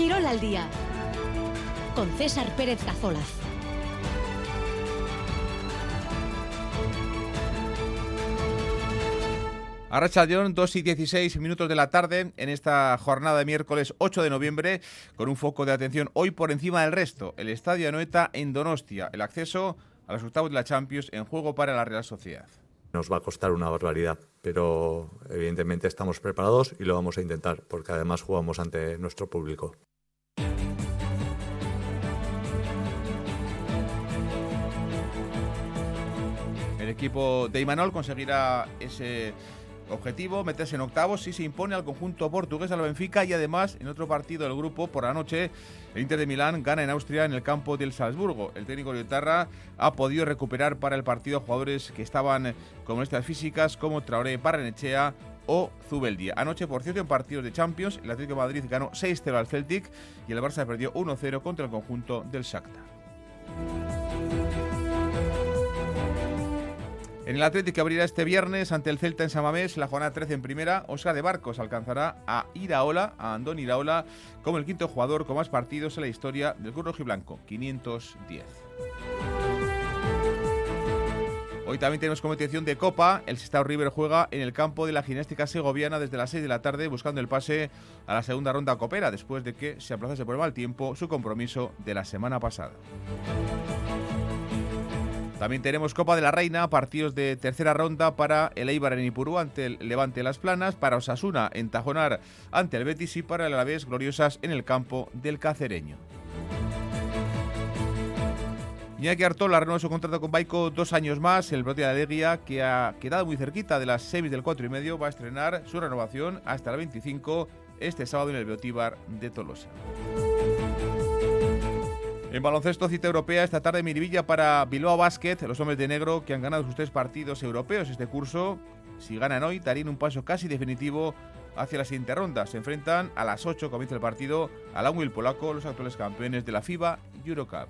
Quirol al día con César Pérez Cazolaz. Arracha León, 2 y 16 minutos de la tarde en esta jornada de miércoles 8 de noviembre, con un foco de atención hoy por encima del resto, el Estadio Anoeta en Donostia, el acceso a los octavos de la Champions en juego para la Real Sociedad. Nos va a costar una barbaridad, pero evidentemente estamos preparados y lo vamos a intentar, porque además jugamos ante nuestro público. El equipo de Imanol conseguirá ese Objetivo, meterse en octavos si se impone al conjunto portugués al Benfica y además en otro partido del grupo por la noche el Inter de Milán gana en Austria en el campo del Salzburgo. El técnico Liotarra ha podido recuperar para el partido jugadores que estaban con estas físicas como Traoré, Barrenechea o Zubeldia. Anoche, por cierto, en partidos de Champions, el Atlético de Madrid ganó 6-0 al Celtic y el Barça perdió 1-0 contra el conjunto del Shakhtar. En el Atlético que abrirá este viernes ante el Celta en Samamés, la jornada 13 en primera, Oscar de Barcos alcanzará a Iraola, a Andón Iraola, como el quinto jugador con más partidos en la historia del club rojiblanco, 510. Hoy también tenemos competición de Copa. El Sestao River juega en el campo de la gimnástica segoviana desde las 6 de la tarde buscando el pase a la segunda ronda copera después de que se aplazase por mal tiempo su compromiso de la semana pasada. También tenemos Copa de la Reina, partidos de tercera ronda para el Eibar en Ipurú ante el Levante Las Planas, para Osasuna en Tajonar ante el Betis y para el Alavés gloriosas en el campo del Cacereño. Iñaki Artola renueva su contrato con Baico dos años más. El brote de Alegría, que ha quedado muy cerquita de las semis del 4 y medio, va a estrenar su renovación hasta el 25 este sábado en el Beotíbar de Tolosa. En baloncesto cita europea esta tarde Miribilla para Bilbao Basket, los hombres de negro que han ganado sus tres partidos europeos este curso. Si ganan hoy, darían un paso casi definitivo hacia la siguiente ronda. Se enfrentan a las 8, comienza el partido, al Anwil polaco, los actuales campeones de la FIBA Eurocup.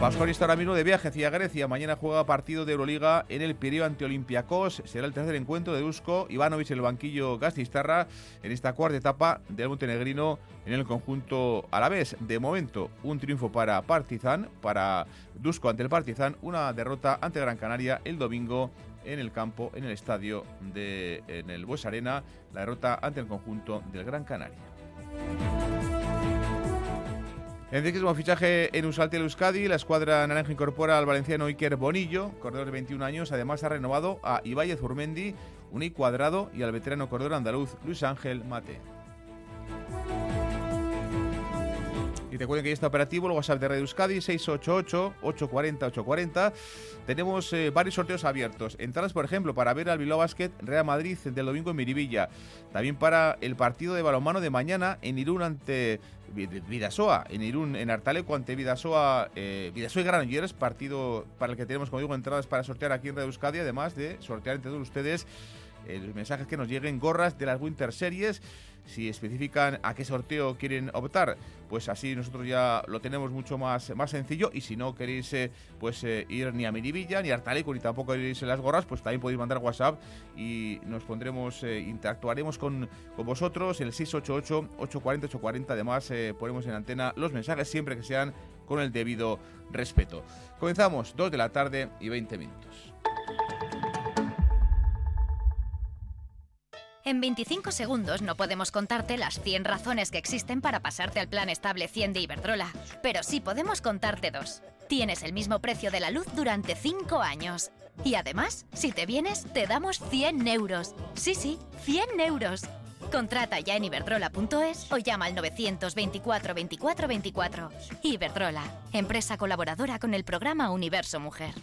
Vasconia ahora mismo de viaje hacia Grecia. Mañana juega partido de Euroliga en el Pireo ante Olympiacos. Será el tercer encuentro de Dusko Ivanovic en el banquillo Gastistarra en esta cuarta etapa del montenegrino en el conjunto a la vez. De momento, un triunfo para Partizan, para Dusko ante el Partizan, una derrota ante Gran Canaria el domingo en el campo, en el estadio de en el Bues Arena, la derrota ante el conjunto del Gran Canaria. En décimo fichaje en Usaltel Euskadi, la escuadra naranja incorpora al valenciano Iker Bonillo, corredor de 21 años. Además, ha renovado a Ibáñez Urmendi, un cuadrado, y al veterano corredor andaluz Luis Ángel Mate. Y recuerden que ya está operativo el WhatsApp de Radio Euskadi 688-840-840. Tenemos eh, varios sorteos abiertos. Entradas, por ejemplo, para ver al Bilbao Basket Real Madrid del domingo en Miribilla. También para el partido de balonmano de mañana en Irún ante Vidasoa. En Irún, en Artaleco ante Vidasoa, eh, Vidasoa y Granollers. Partido para el que tenemos, como digo, entradas para sortear aquí en Radio Euskadi. Además de sortear entre todos ustedes eh, los mensajes que nos lleguen, gorras de las Winter Series si especifican a qué sorteo quieren optar, pues así nosotros ya lo tenemos mucho más, más sencillo. Y si no queréis eh, pues eh, ir ni a Miribilla, ni a Artaleco, ni tampoco queréis las gorras, pues también podéis mandar WhatsApp y nos pondremos, eh, interactuaremos con, con vosotros. El 688-840-840. Además, ponemos en antena los mensajes siempre que sean con el debido respeto. Comenzamos 2 de la tarde y 20 minutos. En 25 segundos no podemos contarte las 100 razones que existen para pasarte al plan estable 100 de Iberdrola, pero sí podemos contarte dos. Tienes el mismo precio de la luz durante 5 años. Y además, si te vienes, te damos 100 euros. Sí, sí, 100 euros. Contrata ya en iberdrola.es o llama al 924 24 24. Iberdrola, empresa colaboradora con el programa Universo Mujer.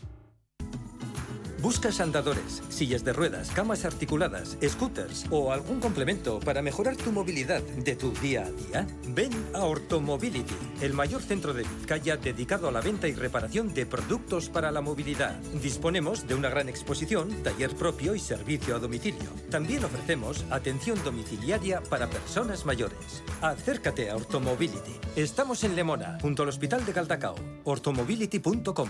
¿Buscas andadores, sillas de ruedas, camas articuladas, scooters o algún complemento para mejorar tu movilidad de tu día a día? Ven a Ortomobility, el mayor centro de Vizcaya dedicado a la venta y reparación de productos para la movilidad. Disponemos de una gran exposición, taller propio y servicio a domicilio. También ofrecemos atención domiciliaria para personas mayores. Acércate a Ortomobility. Estamos en Lemona, junto al Hospital de Caldacao. ortomobility.com.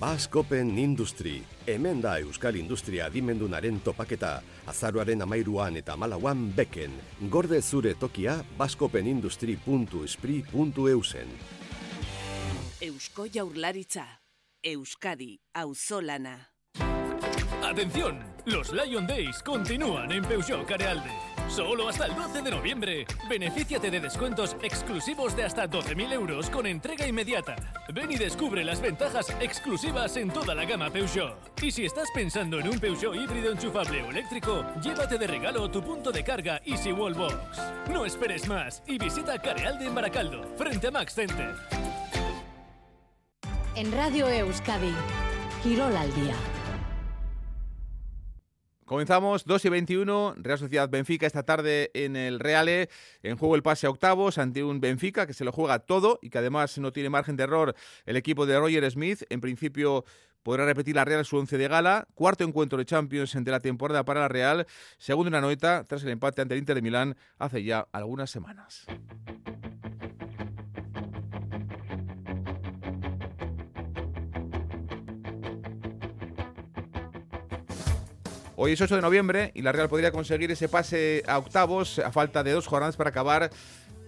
Baskopen Industri, hemen da Euskal Industria adimendunaren topaketa, azaroaren amairuan eta malauan beken, gorde zure tokia baskopenindustri.espri.eusen. Eusko Jaurlaritza, Euskadi, Auzolana. Atención, los Lion Days continúan en Peugeot Carealde. Solo hasta el 12 de noviembre. Benefíciate de descuentos exclusivos de hasta 12.000 euros con entrega inmediata. Ven y descubre las ventajas exclusivas en toda la gama Peugeot. Y si estás pensando en un Peugeot híbrido enchufable o eléctrico, llévate de regalo tu punto de carga Easy Wallbox. No esperes más y visita Carealde en Baracaldo, frente a Max Center. En Radio Euskadi, Quirol al día. Comenzamos 2 y 21, Real Sociedad Benfica esta tarde en el Reale, en juego el pase a octavos ante un Benfica que se lo juega todo y que además no tiene margen de error el equipo de Roger Smith. En principio podrá repetir la Real su once de gala, cuarto encuentro de Champions de la temporada para la Real, segundo en la noeta tras el empate ante el Inter de Milán hace ya algunas semanas. Hoy es 8 de noviembre y la Real podría conseguir ese pase a octavos a falta de dos jornadas para acabar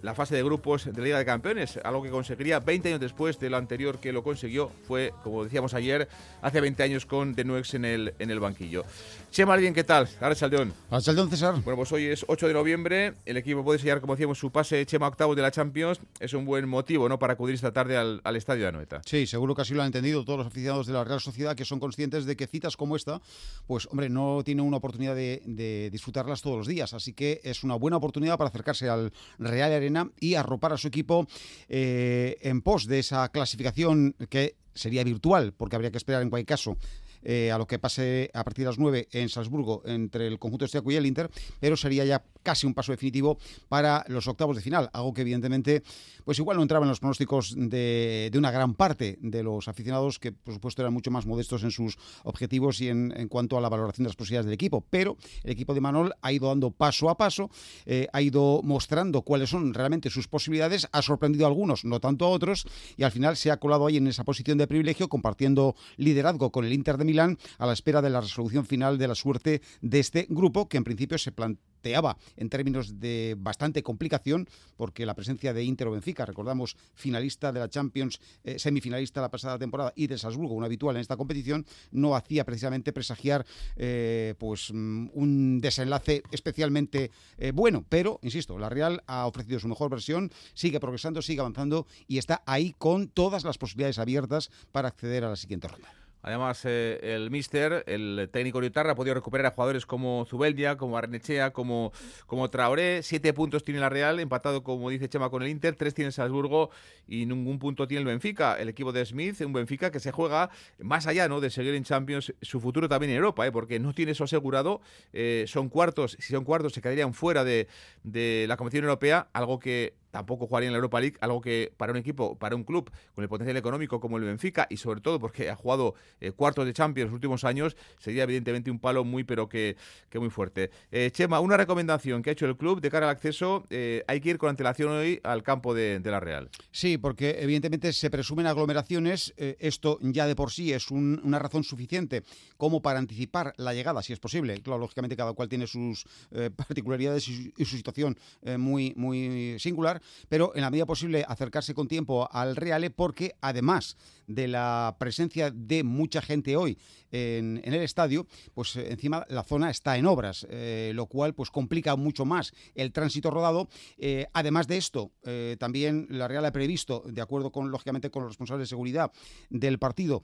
la fase de grupos de la Liga de Campeones, algo que conseguiría 20 años después de lo anterior que lo consiguió, fue, como decíamos ayer, hace 20 años con De Nuex en el, en el banquillo. Chema Alguien, ¿qué tal? Ahora Saldeón. Saldeón, César. Bueno, pues hoy es 8 de noviembre, el equipo puede sellar, como decíamos, su pase Chema octavos de la Champions, es un buen motivo, ¿no?, para acudir esta tarde al, al estadio de Anoeta. Sí, seguro que así lo han entendido todos los aficionados de la Real Sociedad, que son conscientes de que citas como esta, pues, hombre, no tienen una oportunidad de, de disfrutarlas todos los días, así que es una buena oportunidad para acercarse al Real Y arropar a su equipo eh, en pos de esa clasificación que sería virtual, porque habría que esperar en cualquier caso eh, a lo que pase a partir de las 9 en Salzburgo entre el conjunto estiaco y el Inter, pero sería ya casi un paso definitivo para los octavos de final, algo que evidentemente pues igual no entraba en los pronósticos de, una gran parte de los aficionados que por supuesto eran mucho más modestos en sus objetivos y en, cuanto a la valoración de las posibilidades del equipo, pero el equipo de Manol ha ido dando paso a paso, eh, ha ido mostrando cuáles son realmente sus posibilidades, ha sorprendido a algunos, no tanto a otros, y al final se ha colado ahí en esa posición de privilegio, compartiendo liderazgo con el Inter de Milán a la espera de la resolución final de la suerte de este grupo, que en principio se planteaba en términos de bastante complicación, porque la presencia de Inter o Benfica, recordamos, finalista de la Champions, eh, semifinalista la pasada temporada, y de Salzburgo, un habitual en esta competición, no hacía precisamente presagiar eh, pues un desenlace especialmente eh, bueno. Pero, insisto, la Real ha ofrecido su mejor versión, sigue progresando, sigue avanzando y está ahí con todas las posibilidades abiertas para acceder a la siguiente ronda. Además, eh, el míster, el técnico Liotarra, ha podido recuperar a jugadores como Zubeldia, como Arnechea, como, como Traoré. Siete puntos tiene la Real, empatado, como dice Chema, con el Inter. Tres tiene Salzburgo y ningún punto tiene el Benfica. El equipo de Smith, un Benfica que se juega más allá ¿no? de seguir en Champions, su futuro también en Europa, ¿eh? porque no tiene eso asegurado. Eh, son cuartos, si son cuartos, se quedarían fuera de, de la competición europea, algo que tampoco jugaría en la Europa League, algo que para un equipo, para un club con el potencial económico como el Benfica y sobre todo porque ha jugado eh, cuartos de Champions los últimos años, sería evidentemente un palo muy pero que, que muy fuerte. Eh, Chema, una recomendación que ha hecho el club de cara al acceso, eh, hay que ir con antelación hoy al campo de, la Real. Sí, porque evidentemente se presumen aglomeraciones, eh, esto ya de por sí es un, una razón suficiente como para anticipar la llegada, si es posible. Claro, lógicamente cada cual tiene sus particularidades y su, y su situación muy, muy singular, pero en la medida posible acercarse con tiempo al Reale porque además de la presencia de mucha gente hoy en, el estadio, pues eh, encima la zona está en obras, eh, lo cual pues complica mucho más el tránsito rodado. Eh, además de esto, también la Real ha previsto, de acuerdo con lógicamente con los responsables de seguridad del partido,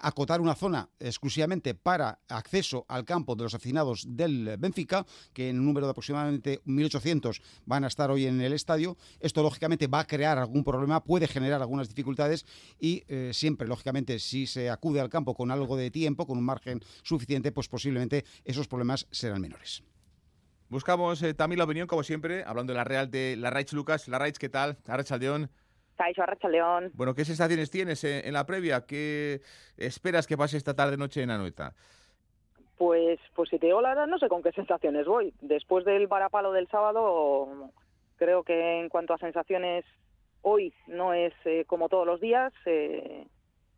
acotar una zona exclusivamente para acceso al campo de los aficionados del Benfica, que en un número de aproximadamente 1.800 van a estar hoy en el estadio. Esto lógicamente va a crear algún problema, puede generar algunas dificultades y eh, siempre, lógicamente, si se acude al campo con algo de tiempo, con un margen suficiente, pues posiblemente esos problemas serán menores. Buscamos eh, también la opinión, como siempre, hablando de la Real de la Raich Lucas. La Raich, ¿qué tal? Arrachaldeón. Arrachaldeón. Bueno, ¿qué sensaciones tienes eh, en la previa? ¿Qué esperas que pase esta tarde noche en Anoeta? Pues, pues si te digo la verdad, no sé con qué sensaciones voy. Después del varapalo del sábado, creo que en cuanto a sensaciones, hoy no es eh, como todos los días. Eh,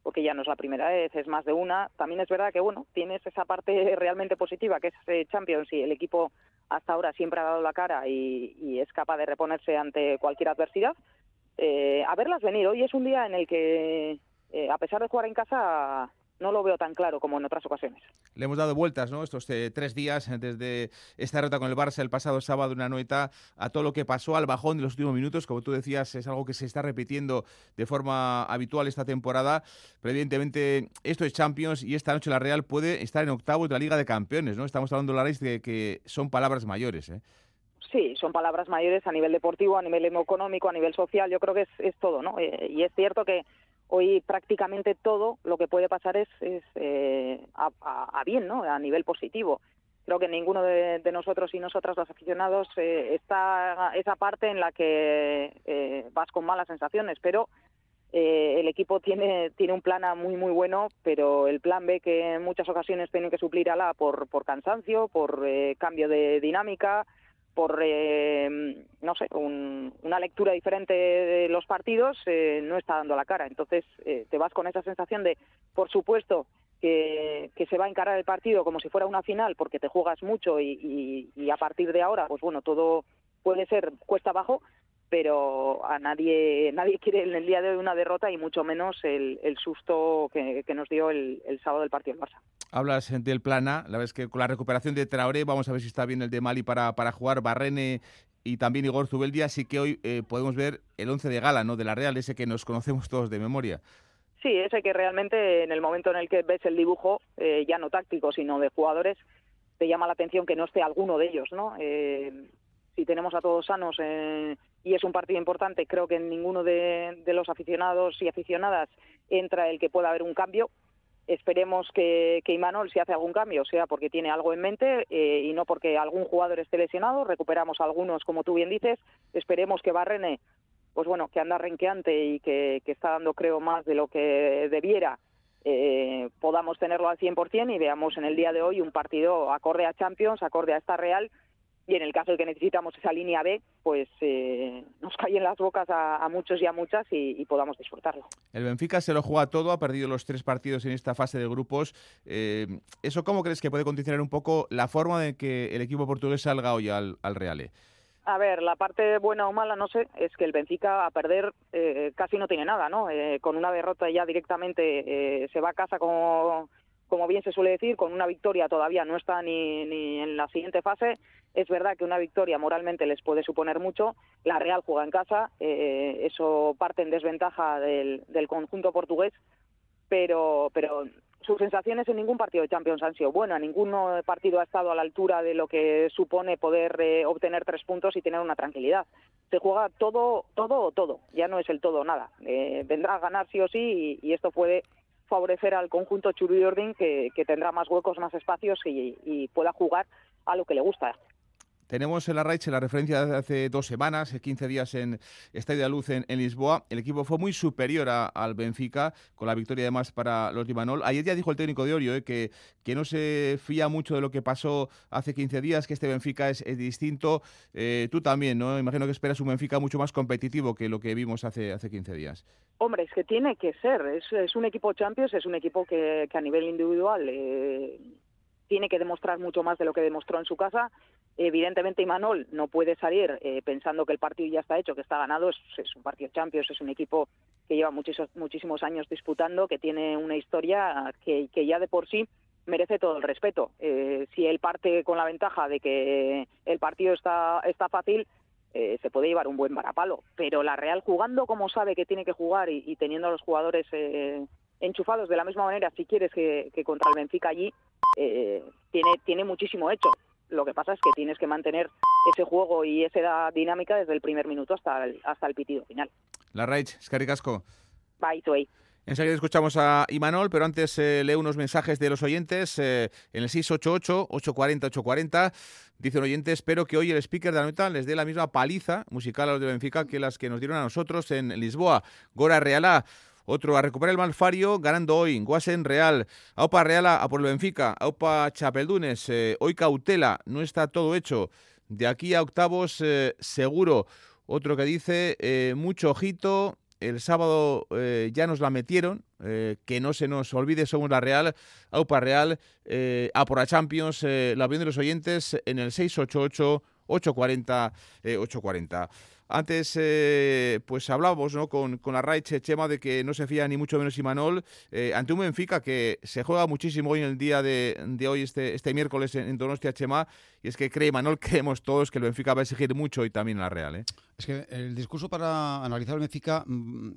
porque ya no es la primera vez, es más de una. También es verdad que, bueno, tienes esa parte realmente positiva, que es eh, Champions, y el equipo hasta ahora siempre ha dado la cara y, es capaz de reponerse ante cualquier adversidad. Eh, a verlas venir, hoy es un día en el que, eh, a pesar de jugar en casa, no lo veo tan claro como en otras ocasiones. Le hemos dado vueltas, ¿no? Estos eh, tres días desde esta ruta con el Barça el pasado sábado, una noeta, a todo lo que pasó al bajón de los últimos minutos. Como tú decías, es algo que se está repitiendo de forma habitual esta temporada. Pero evidentemente, esto es Champions y esta noche la Real puede estar en octavos de la Liga de Campeones, ¿no? Estamos hablando, la de que son palabras mayores, ¿eh? Sí, son palabras mayores a nivel deportivo, a nivel económico, a nivel social. Yo creo que es, es todo, ¿no? Eh, y es cierto que hoy prácticamente todo lo que puede pasar es, eh, a, bien, ¿no? A nivel positivo. Creo que ninguno de, nosotros y nosotras los aficionados eh, está esa parte en la que eh, vas con malas sensaciones, pero el equipo tiene tiene un plan A muy muy bueno, pero el plan B que en muchas ocasiones tiene que suplir a la por por cansancio, por cambio de dinámica, por, eh, no sé, una lectura diferente de los partidos, eh, no está dando la cara. Entonces eh, te vas con esa sensación de, por supuesto, que, se va a encarar el partido como si fuera una final porque te juegas mucho y, y a partir de ahora, pues bueno, todo puede ser cuesta abajo, pero a nadie nadie quiere en el día de hoy una derrota y mucho menos el, susto que, nos dio el, sábado del partido en Barça. Hablas del plan A, la es que con la recuperación de Traoré, vamos a ver si está bien el de Mali para, para jugar, Barrene y también Igor Zubeldia, así que hoy eh, podemos ver el once de gala, ¿no? De la Real, ese que nos conocemos todos de memoria. Sí, ese que realmente en el momento en el que ves el dibujo, eh, ya no táctico, sino de jugadores, te llama la atención que no esté alguno de ellos, ¿no? Eh, si tenemos a todos sanos eh, y es un partido importante, creo que en ninguno de, los aficionados y aficionadas entra el que pueda haber un cambio. Esperemos que, que Imanol, si hace algún cambio, sea porque tiene algo en mente eh, y no porque algún jugador esté lesionado. Recuperamos algunos, como tú bien dices. Esperemos que Barrene, pues bueno, que anda renqueante y que, está dando, creo, más de lo que debiera, eh, podamos tenerlo al 100% y veamos en el día de hoy un partido acorde a Champions, acorde a esta Real y en el caso de que necesitamos esa línea B, pues eh, nos caen las bocas a, muchos y a muchas y, podamos disfrutarlo. El Benfica se lo juega todo, ha perdido los tres partidos en esta fase de grupos. Eh, ¿Eso cómo crees que puede condicionar un poco la forma de que el equipo portugués salga hoy al, al Reale? A ver, la parte buena o mala, no sé, es que el Benfica a perder eh, casi no tiene nada, ¿no? con una derrota ya directamente se va a casa como como bien se suele decir, con una victoria todavía no está ni, ni en la siguiente fase. Es verdad que una victoria moralmente les puede suponer mucho. La Real juega en casa, eh, eso parte en desventaja del, conjunto portugués, pero, pero sus sensaciones en ningún partido de Champions han sido buenas. Ningún partido ha estado a la altura de lo que supone poder eh, obtener tres puntos y tener una tranquilidad. Se juega todo, todo o todo. Ya no es el todo nada. Eh, vendrá a ganar sí o sí y esto puede favorecer al conjunto Churu Ordin que, que tendrá más huecos, más espacios y pueda jugar a lo que le gusta. Tenemos en la la referencia de hace dos semanas, 15 eh, días en Estadio de Luz en, Lisboa. El equipo fue muy superior al Benfica, con la victoria además para los Dimanol. Ayer ya dijo el técnico de Orio eh, que, que no se fía mucho de lo que pasó hace 15 días, que este Benfica es, distinto. Eh, tú también, ¿no? Imagino que esperas un Benfica mucho más competitivo que lo que vimos hace, hace 15 días. Hombre, es que tiene que ser. Es, un equipo Champions, es un equipo que, a nivel individual tiene que demostrar mucho más de lo que demostró en su casa. Evidentemente, Imanol no puede salir eh, pensando que el partido ya está hecho, que está ganado. Es, un partido Champions, es un equipo que lleva muchísimos, muchísimos años disputando, que tiene una historia que, ya de por sí merece todo el respeto. Eh, si él parte con la ventaja de que el partido está, está fácil, eh, se puede llevar un buen varapalo. Pero la Real, jugando como sabe que tiene que jugar y, teniendo a los jugadores enchufados de la misma manera, si quieres que, que contra el Benfica allí, eh, tiene, tiene muchísimo hecho. Lo que pasa es que tienes que mantener ese juego y esa dinámica desde el primer minuto hasta el, hasta el pitido final. La Raich, Casco. Bye, Tuey. Enseguida escuchamos a Imanol, pero antes eh, leo unos mensajes de los oyentes. Eh, en el 688-840-840 dice un oyente, espero que hoy el speaker de la nota les dé la misma paliza musical a los de Benfica que las que nos dieron a nosotros en Lisboa. Gora Realá. Otro a recuperar el Malfario, ganando hoy. Guasen Real. Aupa Real a, por el Benfica. Aupa Chapeldunes. Eh, hoy cautela. No está todo hecho. De aquí a octavos, eh, seguro. Otro que dice, eh, mucho ojito el sábado ya nos la metieron, que no se nos olvide, somos la Real, AUPA Real, a por la Champions, la opinión de los oyentes en el 688 840 840. Antes, eh, pues hablábamos ¿no? con, con la Raiche Chema de que no se fía ni mucho menos Imanol eh, ante un Benfica que se juega muchísimo hoy en el día de, de hoy, este, este miércoles en, Donostia Chema, y es que cree Imanol, creemos todos que el Benfica va a exigir mucho y también la Real. ¿eh? Es que el discurso para analizar el Benfica mm,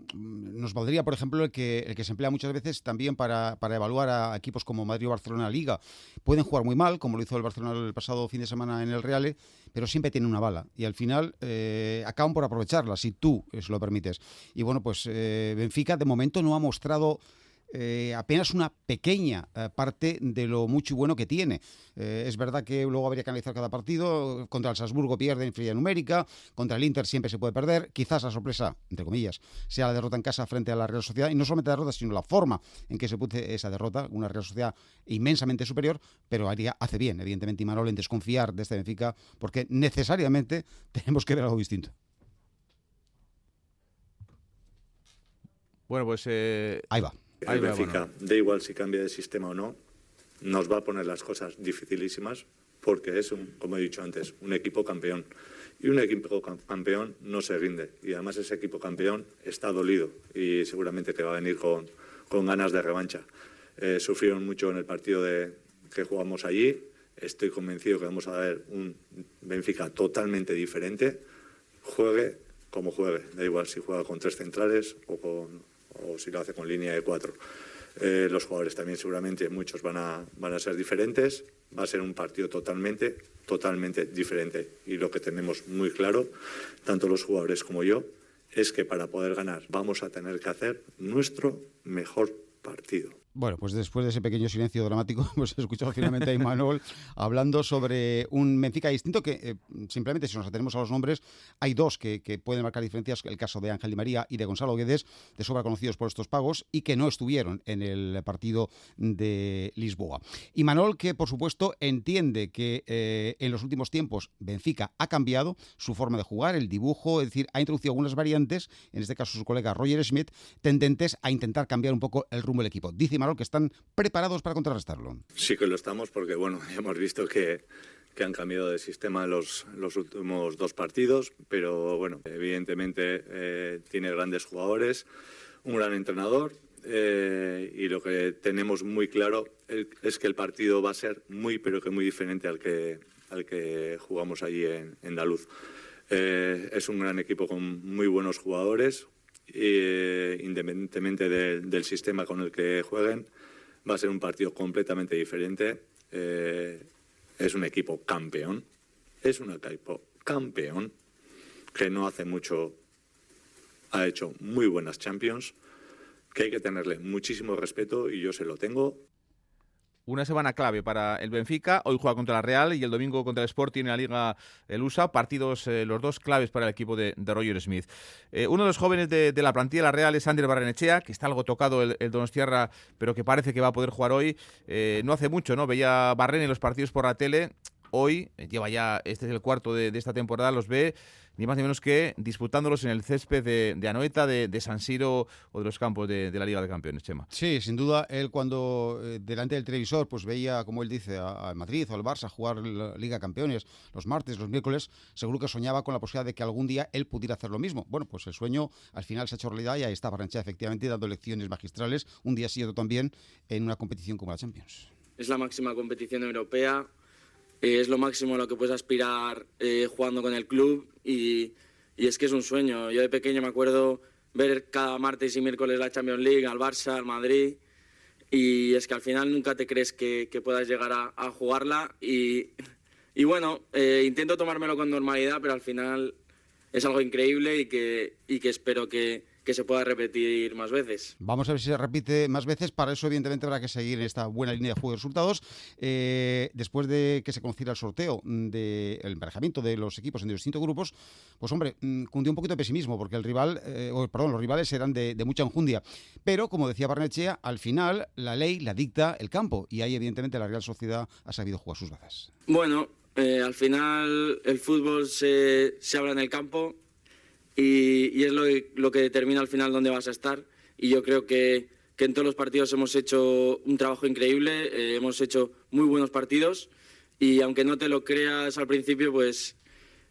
nos valdría, por ejemplo, el que, el que se emplea muchas veces también para, para evaluar a equipos como Madrid o Barcelona Liga. Pueden jugar muy mal, como lo hizo el Barcelona el pasado fin de semana en el Real, pero siempre tienen una bala y al final eh, acaban por aprovecharla, si tú se lo permites. Y bueno, pues eh, Benfica de momento no ha mostrado eh, apenas una pequeña eh, parte de lo mucho y bueno que tiene. Eh, es verdad que luego habría que analizar cada partido. Contra el Salzburgo pierde en fría numérica, contra el Inter siempre se puede perder. Quizás la sorpresa, entre comillas, sea la derrota en casa frente a la Real Sociedad. Y no solamente la derrota, sino la forma en que se puede esa derrota. Una Real Sociedad inmensamente superior, pero haría, hace bien, evidentemente, Imanol en desconfiar de este Benfica, porque necesariamente tenemos que ver algo distinto. Bueno, pues... Ahí va. El Benfica, da igual si cambia de sistema o no, nos va a poner las cosas dificilísimas porque es, un, como he dicho antes, un equipo campeón. Y un equipo campeón no se rinde. Y además ese equipo campeón está dolido y seguramente que va a venir con, con ganas de revancha. Eh, sufrieron mucho en el partido de, que jugamos allí. Estoy convencido que vamos a ver un Benfica totalmente diferente. Juegue como juegue. Da igual si juega con tres centrales o con o si lo hace con línea de cuatro. Eh, los jugadores también seguramente muchos van a, van a ser diferentes. Va a ser un partido totalmente, totalmente diferente. Y lo que tenemos muy claro, tanto los jugadores como yo, es que para poder ganar vamos a tener que hacer nuestro mejor partido. Bueno, pues después de ese pequeño silencio dramático, hemos escuchado finalmente a Imanol hablando sobre un Benfica distinto que eh, simplemente si nos atenemos a los nombres, hay dos que, pueden marcar diferencias, el caso de Ángel Di María y de Gonzalo Guedes, de sobra conocidos por estos pagos y que no estuvieron en el partido de Lisboa. Imanol que por supuesto entiende que eh, en los últimos tiempos Benfica ha cambiado su forma de jugar, el dibujo, es decir, ha introducido algunas variantes, en este caso su colega Roger Schmidt, tendentes a intentar cambiar un poco el rumbo del equipo. Dice que están preparados para contrarrestarlo. Sí que lo estamos porque, bueno, hemos visto que, que han cambiado de sistema los, los últimos dos partidos, pero bueno, evidentemente eh, tiene grandes jugadores, un gran entrenador eh, y lo que tenemos muy claro es que el partido va a ser muy, pero que muy diferente al que, al que jugamos allí en, en Daluz. Eh, es un gran equipo con muy buenos jugadores, independientemente del sistema con el que jueguen, va a ser un partido completamente diferente. Eh, es un equipo campeón, es un equipo campeón que no hace mucho ha hecho muy buenas Champions, que hay que tenerle muchísimo respeto y yo se lo tengo una semana clave para el Benfica. Hoy juega contra la Real y el domingo contra el Sporting en la Liga el USA. Partidos eh, los dos claves para el equipo de, Roger Smith. Eh, uno de los jóvenes de, la plantilla de la Real es Ander Barrenechea, que está algo tocado el, el Donostierra, pero que parece que va a poder jugar hoy. Eh, no hace mucho, ¿no? Veía Barren en los partidos por la tele. Hoy lleva ya, este es el cuarto de, de esta temporada, los ve ni más ni menos que disputándolos en el césped de, Anoeta, de, San Siro o de los campos de, la Liga de Campeones, Chema. Sí, sin duda, él cuando eh, delante del televisor pues veía, como él dice, al Madrid o al Barça jugar la Liga de Campeones los martes, los miércoles, seguro que soñaba con la posibilidad de que algún día él pudiera hacer lo mismo. Bueno, pues el sueño al final se ha hecho realidad y ahí está Barrancha efectivamente dando lecciones magistrales, un día sí otro también, en una competición como la Champions. Es la máxima competición europea, es lo máximo a lo que puedes aspirar eh, jugando con el club y, es que es un sueño. Yo de pequeño me acuerdo ver cada martes y miércoles la Champions League, al Barça, al Madrid y es que al final nunca te crees que, puedas llegar a, jugarla y, bueno, eh, intento tomármelo con normalidad, pero al final es algo increíble y que, y que espero que, que se pueda repetir más veces. Vamos a ver si se repite más veces. Para eso, evidentemente, habrá que seguir en esta buena línea de juego de resultados. Eh, después de que se conociera el sorteo del emparejamiento de los equipos en distintos grupos, pues hombre, mm, cundió un poquito de pesimismo, porque el rival, eh, perdón, los rivales eran de, mucha enjundia. Pero, como decía Barnechea, al final la ley la dicta el campo. Y ahí, evidentemente, la Real Sociedad ha sabido jugar sus bazas. Bueno, eh, al final el fútbol se, se habla en el campo y, es lo que, determina al final dónde vas a estar. Y yo creo que, en todos los partidos hemos hecho un trabajo increíble, eh, hemos hecho muy buenos partidos y aunque no te lo creas al principio, pues,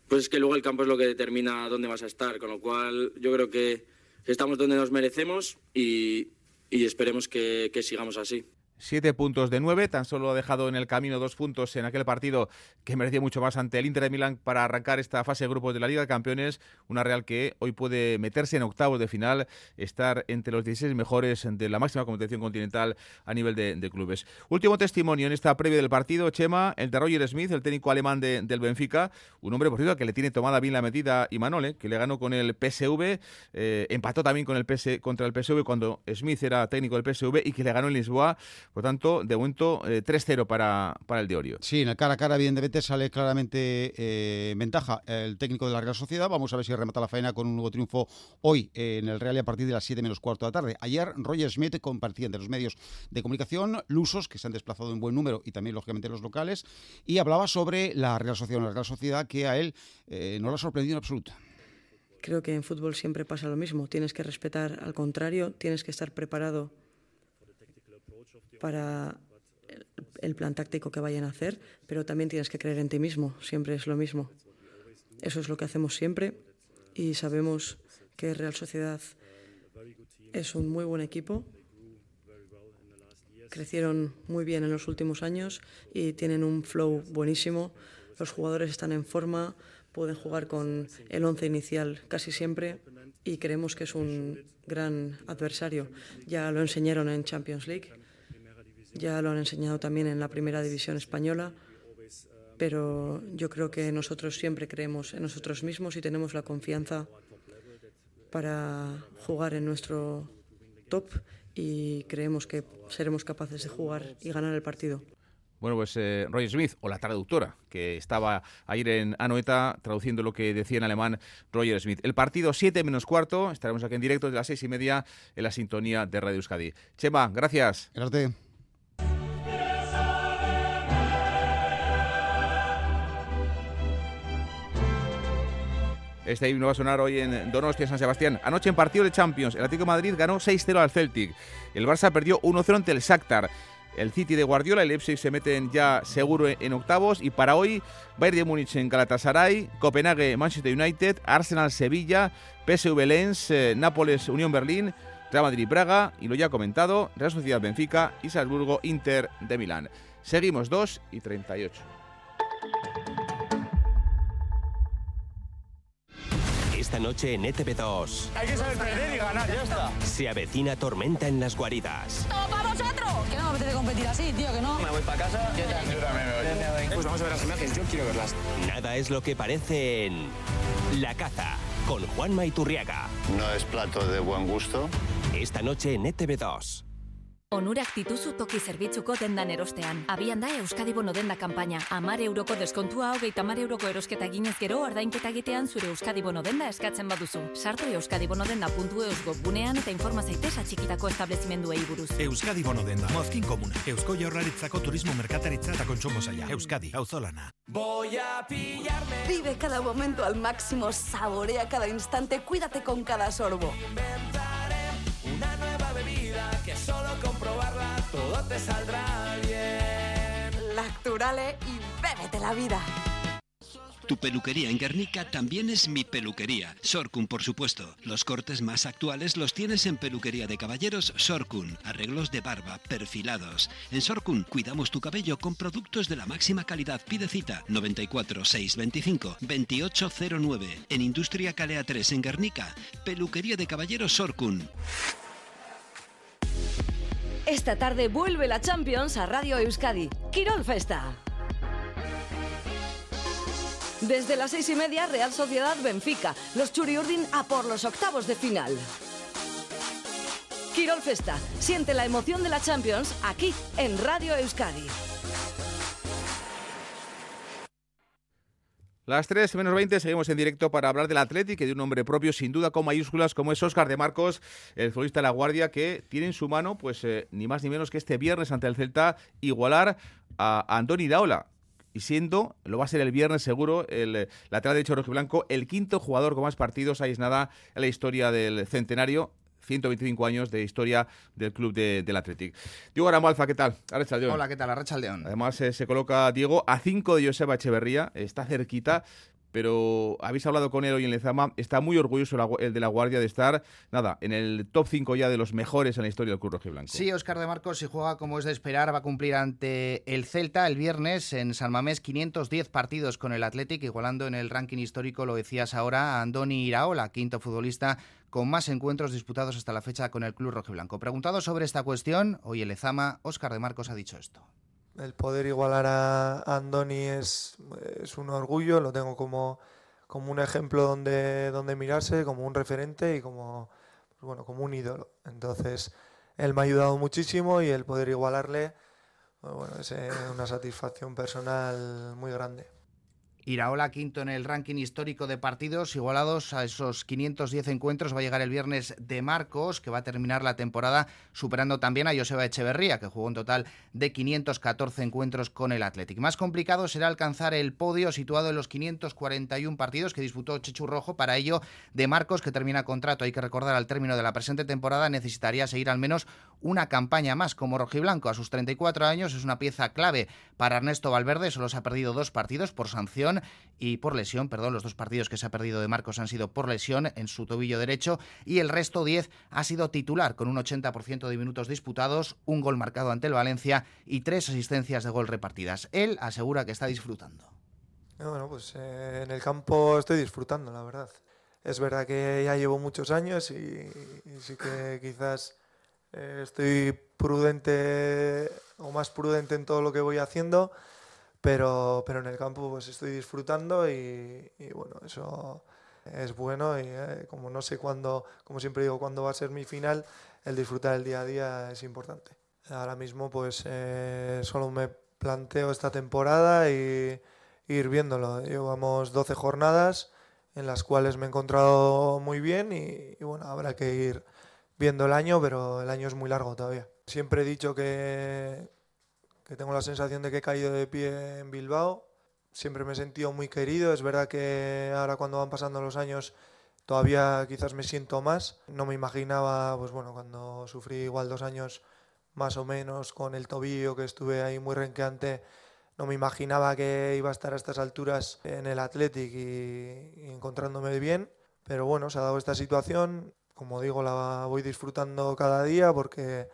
pues es que luego el campo es lo que determina dónde vas a estar. Con lo cual yo creo que estamos donde nos merecemos y, esperemos que sigamos así. Siete puntos de nueve, tan solo ha dejado en el camino dos puntos en aquel partido que merecía mucho más ante el Inter de Milán para arrancar esta fase de grupos de la Liga de Campeones. Una Real que hoy puede meterse en octavos de final, estar entre los 16 mejores de la máxima competición continental a nivel de, clubes. Último testimonio en esta previa del partido, Chema, el de Roger Smith, el técnico alemán del Benfica, un hombre por cierto que le tiene tomada bien la medida y Manole, que le ganó con el PSV, eh, empató también con el PS, contra el PSV cuando Smith era técnico del PSV y que le ganó en Lisboa por tanto, de momento, 3-0 eh, para, para el de Orio. Sí, en el cara a cara, evidentemente, sale claramente eh, ventaja el técnico de la Real Sociedad. Vamos a ver si remata la faena con un nuevo triunfo hoy en el Real y a partir de las 7 menos cuarto de la tarde. Ayer, Roger Schmidt compartía entre los medios de comunicación lusos que se han desplazado en buen número y también, lógicamente, los locales y hablaba sobre la Real Sociedad, la Real Sociedad que a él eh, no le ha sorprendido en absoluto. Creo que en fútbol siempre pasa lo mismo. Tienes que respetar al contrario, tienes que estar preparado para el plan táctico que vayan a hacer, pero también tienes que creer en ti mismo, siempre es lo mismo. Eso es lo que hacemos siempre y sabemos que Real Sociedad es un muy buen equipo. Crecieron muy bien en los últimos años y tienen un flow buenísimo. Los jugadores están en forma, pueden jugar con el once inicial casi siempre y creemos que es un gran adversario. Ya lo enseñaron en Champions League ya lo han enseñado también en la primera división española, pero yo creo que nosotros siempre creemos en nosotros mismos y tenemos la confianza para jugar en nuestro top y creemos que seremos capaces de jugar y ganar el partido. Bueno, pues eh, Roger Smith, o la traductora, que estaba ayer en Anoeta traduciendo lo que decía en alemán Roger Smith. El partido 7 menos cuarto, estaremos aquí en directo desde las 6 y media en la sintonía de Radio Euskadi. Chema, gracias. Gracias. Este himno va a sonar hoy en Donostia, San Sebastián. Anoche en partido de Champions, el Atlético de Madrid ganó 6-0 al Celtic. El Barça perdió 1-0 ante el Shakhtar. El City de Guardiola y el Leipzig se meten ya seguro en octavos. Y para hoy, Bayern de Múnich en Galatasaray, Copenhague, Manchester United, Arsenal, Sevilla, PSV Lens, eh, Nápoles, Unión Berlín, Real Madrid, Braga y lo ya comentado, Real Sociedad Benfica y Salzburgo, Inter de Milán. Seguimos 2 y 38. Esta noche en ETV2. Hay que saber perder y ganar, ya está. Se avecina tormenta en las guaridas. ¡Todo para vosotros! Que no me apetece competir así, tío, que no. Me voy para casa. Yo también. Yo también me voy. Pues vamos a ver las imágenes, yo quiero verlas. Nada es lo que parece en La Caza, con Juan Maiturriaga. No es plato de buen gusto. Esta noche en ETV2. Onurak dituzu toki zerbitzuko dendan erostean. Abian da Euskadi Bono denda kampaina. Amar euroko deskontua hogeita amar euroko erosketa ginez gero ordainketa egitean zure Euskadi Bono denda eskatzen baduzu. Sartu euskadibonodenda.eus bunean eta informa zaitez atxikitako establezimenduei buruz. Euskadi Bono denda. Mozkin komuna. Eusko jaurlaritzako turismo merkataritza eta kontsumo zaila. Euskadi. Auzolana. Voy a pillarme. Vive cada momento al máximo. Saborea cada instante. Cuídate con cada sorbo. una nueva bebida que solo comprobarla todo te saldrá bien. Lacturale y bébete la vida. Tu peluquería en Guernica también es mi peluquería. Sorcun, por supuesto. Los cortes más actuales los tienes en Peluquería de Caballeros Sorcun. Arreglos de barba, perfilados. En Sorcun cuidamos tu cabello con productos de la máxima calidad. Pide cita 94 625 2809. En Industria Calea 3 en Guernica. Peluquería de Caballeros Sorcun. Esta tarde vuelve la Champions a Radio Euskadi. Quirol Festa. Desde las seis y media, Real Sociedad Benfica. Los Churiurdin a por los octavos de final. Quirol Festa. Siente la emoción de la Champions aquí en Radio Euskadi. Las 3 menos 20 seguimos en directo para hablar del Atlético y de un nombre propio, sin duda con mayúsculas, como es Óscar de Marcos, el futbolista de la Guardia, que tiene en su mano, pues eh, ni más ni menos que este viernes ante el Celta, igualar a Andoni Daola, y siendo, lo va a ser el viernes seguro, el lateral derecho rojiblanco, el quinto jugador con más partidos nada en la historia del centenario 125 años de historia del club del Athletic. Diego Aramalfa, ¿qué tal? Hola, ¿qué tal? Arrachaldeón. Además, eh, se coloca Diego a 5 de Joseba Echeverría, está cerquita, pero habéis hablado con él hoy en Lezama, está muy orgulloso el de la Guardia de estar, nada, en el top 5 ya de los mejores en la historia del Club Blanco. Sí, Oscar de Marcos, si juega como es de esperar, va a cumplir ante el Celta el viernes en San Mamés 510 partidos con el Athletic, igualando en el ranking histórico, lo decías ahora, a Andoni Iraola, quinto futbolista con más encuentros disputados hasta la fecha con el Club Rojiblanco. Preguntado sobre esta cuestión, hoy el Lezama, Óscar de Marcos ha dicho esto. El poder igualar a Andoni es, es un orgullo, lo tengo como, como un ejemplo donde, donde mirarse, como un referente y como, pues bueno, como un ídolo. Entonces, él me ha ayudado muchísimo y el poder igualarle pues bueno, es eh, una satisfacción personal muy grande. Iraola quinto en el ranking histórico de partidos, igualados a esos 510 encuentros. Va a llegar el viernes de Marcos, que va a terminar la temporada superando también a Joseba Echeverría, que jugó un total de 514 encuentros con el Athletic. Más complicado será alcanzar el podio situado en los 541 partidos que disputó Chechu Rojo. Para ello, de Marcos, que termina contrato, hay que recordar al término de la presente temporada, necesitaría seguir al menos una campaña más como rojiblanco. A sus 34 años es una pieza clave para Ernesto Valverde, solo se ha perdido dos partidos por sanción y por lesión, perdón, los dos partidos que se ha perdido de Marcos han sido por lesión en su tobillo derecho y el resto 10 ha sido titular con un 80% de minutos disputados, un gol marcado ante el Valencia y tres asistencias de gol repartidas. Él asegura que está disfrutando. Bueno, pues eh, en el campo estoy disfrutando, la verdad. Es verdad que ya llevo muchos años y, sí que quizás eh, estoy prudente o más prudente en todo lo que voy haciendo pero, pero en el campo pues estoy disfrutando y, bueno, eso es bueno y eh, como no sé cuándo, como siempre digo, cuándo va a ser mi final, el disfrutar el día a día es importante. Ahora mismo pues eh, solo me planteo esta temporada y, ir viéndolo. Llevamos 12 jornadas en las cuales me he encontrado muy bien y, y bueno, habrá que ir viendo el año, pero el año es muy largo todavía. Siempre he dicho que, que tengo la sensación de que he caído de pie en Bilbao. Siempre me he sentido muy querido. Es verdad que ahora cuando van pasando los años todavía quizás me siento más. No me imaginaba, pues bueno, cuando sufrí igual dos años más o menos con el tobillo, que estuve ahí muy renqueante, no me imaginaba que iba a estar a estas alturas en el Athletic y, y encontrándome bien. Pero bueno, se ha dado esta situación. Como digo, la voy disfrutando cada día porque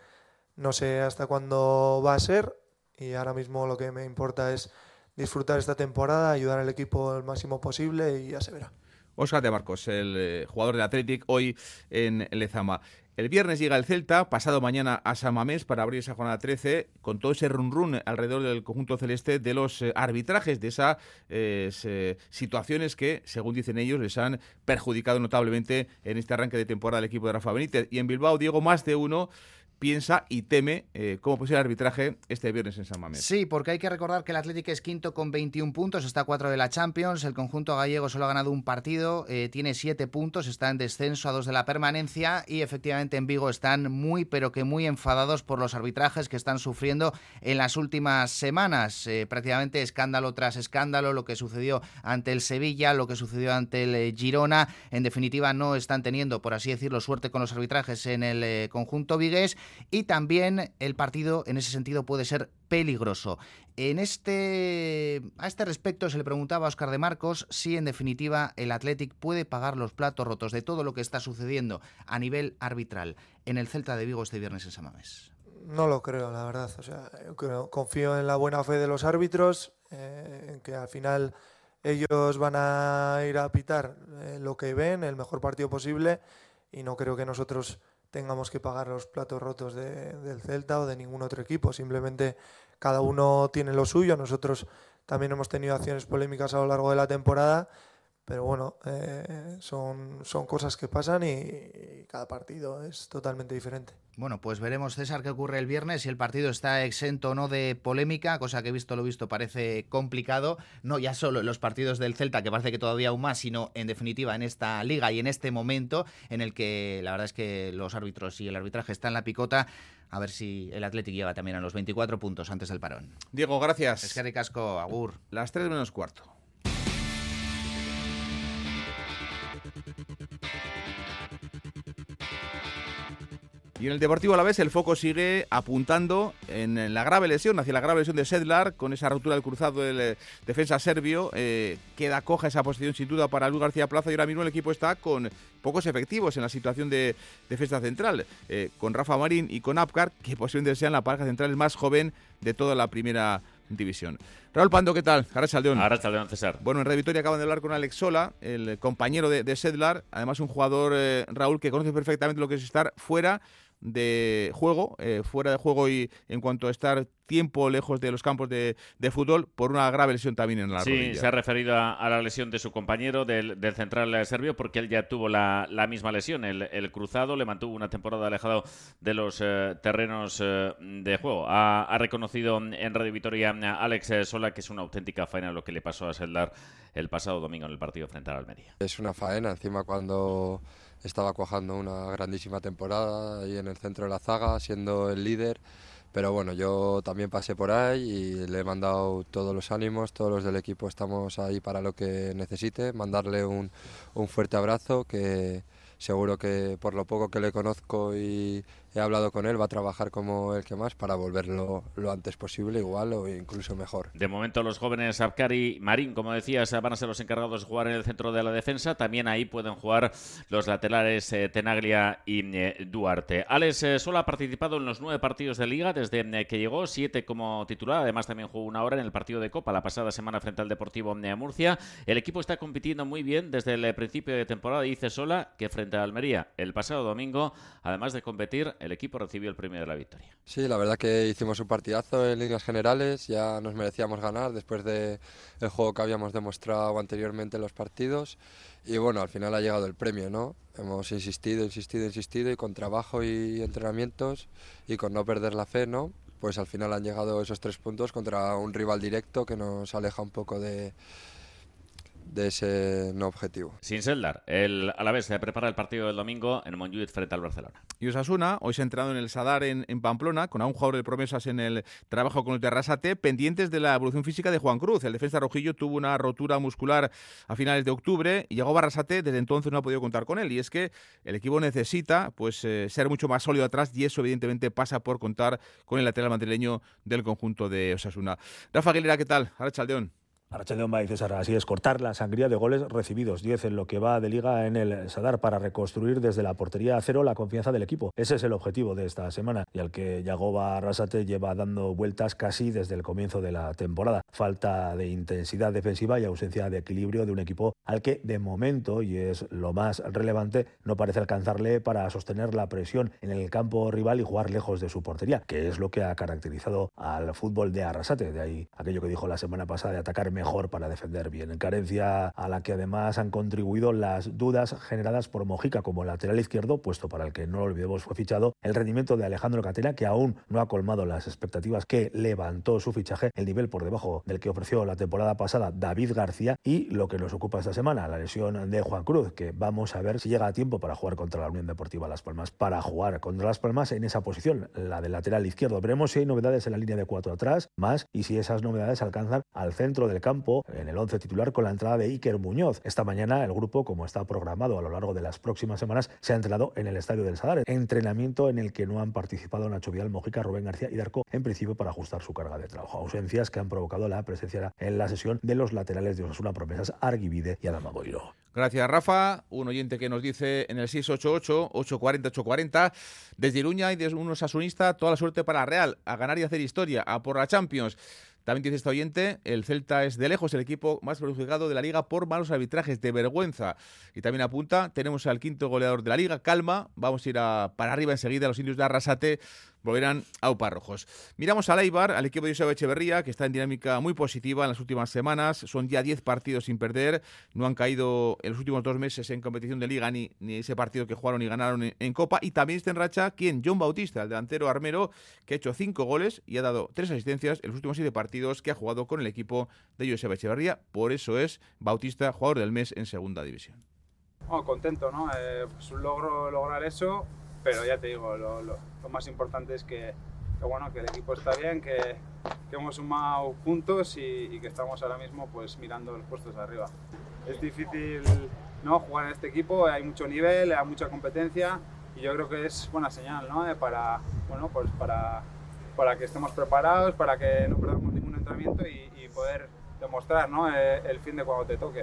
no sé hasta cuándo va a ser y ahora mismo lo que me importa es disfrutar esta temporada, ayudar al equipo el máximo posible y ya se verá. Oscar de Marcos, el eh, jugador del Athletic, hoy en Lezama. El viernes llega el Celta, pasado mañana a San Mamés para abrir esa jornada 13, con todo ese run run alrededor del conjunto celeste de los eh, arbitrajes, de esas eh, situaciones que, según dicen ellos, les han perjudicado notablemente en este arranque de temporada del equipo de Rafa Benítez. Y en Bilbao, Diego, más de uno piensa y teme eh, cómo puede el arbitraje este viernes en San Mamés. Sí, porque hay que recordar que el Atlético es quinto con 21 puntos, está a 4 de la Champions, el conjunto gallego solo ha ganado un partido, eh, tiene 7 puntos, está en descenso a 2 de la permanencia y efectivamente en Vigo están muy pero que muy enfadados por los arbitrajes que están sufriendo en las últimas semanas. Eh, prácticamente escándalo tras escándalo, lo que sucedió ante el Sevilla, lo que sucedió ante el Girona, en definitiva no están teniendo, por así decirlo, suerte con los arbitrajes en el conjunto vigués y también el partido en ese sentido puede ser peligroso. En este, a este respecto se le preguntaba a Oscar de Marcos si en definitiva el Athletic puede pagar los platos rotos de todo lo que está sucediendo a nivel arbitral en el Celta de Vigo este viernes en Samamés. No lo creo, la verdad. O sea, confío en la buena fe de los árbitros, eh, en que al final ellos van a ir a pitar eh, lo que ven, el mejor partido posible, y no creo que nosotros tengamos que pagar los platos rotos del Celta o de ningún otro equipo. Simplemente cada uno tiene lo suyo. Nosotros también hemos tenido acciones polémicas a lo largo de la temporada, pero bueno, eh, son, son cosas que pasan y, y cada partido es totalmente diferente. Bueno, pues veremos, César, qué ocurre el viernes, si el partido está exento o no de polémica, cosa que visto lo visto parece complicado, no ya solo en los partidos del Celta, que parece que todavía aún más, sino en definitiva en esta liga y en este momento en el que la verdad es que los árbitros y el arbitraje están en la picota. A ver si el Athletic llega también a los 24 puntos antes del parón. Diego, gracias. Es que casco, agur. Las 3 menos cuarto. Y en el Deportivo Alavés el foco sigue apuntando en la grave lesión, hacia la grave lesión de Sedlar, con esa ruptura del cruzado del eh, defensa serbio. Eh, queda coja esa posición sin duda para Luis García Plaza y ahora mismo el equipo está con pocos efectivos en la situación de defensa central, eh, con Rafa Marín y con Apcar, que posiblemente sean la pareja central más joven de toda la primera división. Raúl Pando, ¿qué tal? Ahora Saldeón. Ahora Saldeón, César. Bueno, en Red Victoria acaban de hablar con Alex Sola, el compañero de, de Sedlar, además un jugador, eh, Raúl, que conoce perfectamente lo que es estar fuera de juego, eh, fuera de juego y en cuanto a estar tiempo lejos de los campos de, de fútbol por una grave lesión también en la sí, rodilla. se ha referido a, a, la lesión de su compañero del, del central eh, serbio porque él ya tuvo la, la misma lesión. El, el, cruzado le mantuvo una temporada alejado de los eh, terrenos eh, de juego. Ha, ha, reconocido en Radio Vitoria Alex eh, Sola que es una auténtica faena lo que le pasó a Seldar el pasado domingo en el partido frente al Almería. Es una faena, encima cuando estaba cuajando una grandísima temporada ahí en el centro de la zaga, siendo el líder. Pero bueno, yo también pasé por ahí y le he mandado todos los ánimos, todos los del equipo estamos ahí para lo que necesite, mandarle un, un fuerte abrazo que seguro que por lo poco que le conozco y he hablado con él va a trabajar como el que más para volverlo lo antes posible igual o incluso mejor. De momento los jóvenes Abkari Marín, como decías, van a ser los encargados de jugar en el centro de la defensa. También ahí pueden jugar los laterales eh, Tenaglia y eh, Duarte. Alex eh, solo ha participado en los nueve partidos de liga desde eh, que llegó, siete como titular. Además también jugó una hora en el partido de Copa la pasada semana frente al Deportivo de Murcia. El equipo está compitiendo muy bien desde el principio de temporada. Dice Sola que frente a Almería el pasado domingo, además de competir, el equipo recibió el premio de la victoria. Sí, la verdad que hicimos un partidazo en líneas generales, ya nos merecíamos ganar después del de juego que habíamos demostrado anteriormente en los partidos y bueno, al final ha llegado el premio, ¿no? Hemos insistido, insistido, insistido y con trabajo y entrenamientos y con no perder la fe, ¿no? Pues al final han llegado esos tres puntos contra un rival directo que nos aleja un poco de, de ese no objetivo. Sin Seldar, el Alavés se prepara el partido del domingo en Montjuic frente al Barcelona. Y Osasuna, hoy se ha entrado en el Sadar en, en, Pamplona, con a un jugador de promesas en el trabajo con el Terrasate, pendientes de la evolución física de Juan Cruz. El defensa rojillo tuvo una rotura muscular a finales de octubre y llegó Barrasate, desde entonces no ha podido contar con él. Y es que el equipo necesita pues eh, ser mucho más sólido atrás y eso evidentemente pasa por contar con el lateral madrileño del conjunto de Osasuna. Rafa Aguilera, ¿qué tal? Ahora Chaldeón. Arachaldeón César, así es, cortar la sangría de goles recibidos, 10 en lo que va de liga en el Sadar para reconstruir desde la portería a cero la confianza del equipo. Ese es el objetivo de esta semana y al que Yagoba Arrasate lleva dando vueltas casi desde el comienzo de la temporada. Falta de intensidad defensiva y ausencia de equilibrio de un equipo al que de momento, y es lo más relevante, no parece alcanzarle para sostener la presión en el campo rival y jugar lejos de su portería, que es lo que ha caracterizado al fútbol de Arrasate. De ahí aquello que dijo la semana pasada de atacar mejor mejor para defender bien. Carencia a la que además han contribuido las dudas generadas por Mojica como lateral izquierdo, puesto para el que no lo olvidemos fue fichado el rendimiento de Alejandro Catena, que aún no ha colmado las expectativas que levantó su fichaje, el nivel por debajo del que ofreció la temporada pasada David García y lo que nos ocupa esta semana, la lesión de Juan Cruz, que vamos a ver si llega a tiempo para jugar contra la Unión Deportiva Las Palmas, para jugar contra Las Palmas en esa posición, la del lateral izquierdo. Veremos si hay novedades en la línea de cuatro atrás, más y si esas novedades alcanzan al centro del campo en el 11 titular con la entrada de Iker Muñoz. Esta mañana el grupo, como está programado a lo largo de las próximas semanas, se ha entrenado en el Estadio del Sadar, entrenamiento en el que no han participado Nacho Vidal, Mojica, Rubén García y Darco, en principio para ajustar su carga de trabajo. Ausencias que han provocado la presencia en la sesión de los laterales de Osasuna Promesas, Arguivide y Adama Boiro. Gracias, Rafa. Un oyente que nos dice en el 688-840-840, desde Iruña y desde un osasunista, toda la suerte para Real, a ganar y hacer historia, a por la Champions. También dice este oyente, el Celta es de lejos el equipo más perjudicado de la liga por malos arbitrajes, de vergüenza. Y también apunta, tenemos al quinto goleador de la liga, calma, vamos a ir para arriba enseguida, los indios de Arrasate volverán a Upa Rojos. Miramos al Eibar, al equipo de Joseba Echeverría, que está en dinámica muy positiva en las últimas semanas. Son ya 10 partidos sin perder. No han caído en los últimos dos meses en competición de liga ni, ni ese partido que jugaron y ganaron en, Copa. Y también está en racha, ¿quién? John Bautista, el delantero armero, que ha hecho 5 goles y ha dado 3 asistencias en los últimos 7 partidos que ha jugado con el equipo de Joseba Echeverría. Por eso es Bautista, jugador del mes en segunda división. Oh, contento, ¿no? Eh, es un logro lograr eso, pero ya te digo, lo, lo- lo más importante es que, que, bueno, que el equipo está bien, que, que hemos sumado puntos y, y que estamos ahora mismo pues mirando los puestos de arriba. Es difícil ¿no? jugar en este equipo, hay mucho nivel, hay mucha competencia y yo creo que es buena señal ¿no? Eh, para, bueno, pues para, para que estemos preparados, para que no perdamos ningún entrenamiento y, y poder demostrar ¿no? Eh, el fin de cuando te toque.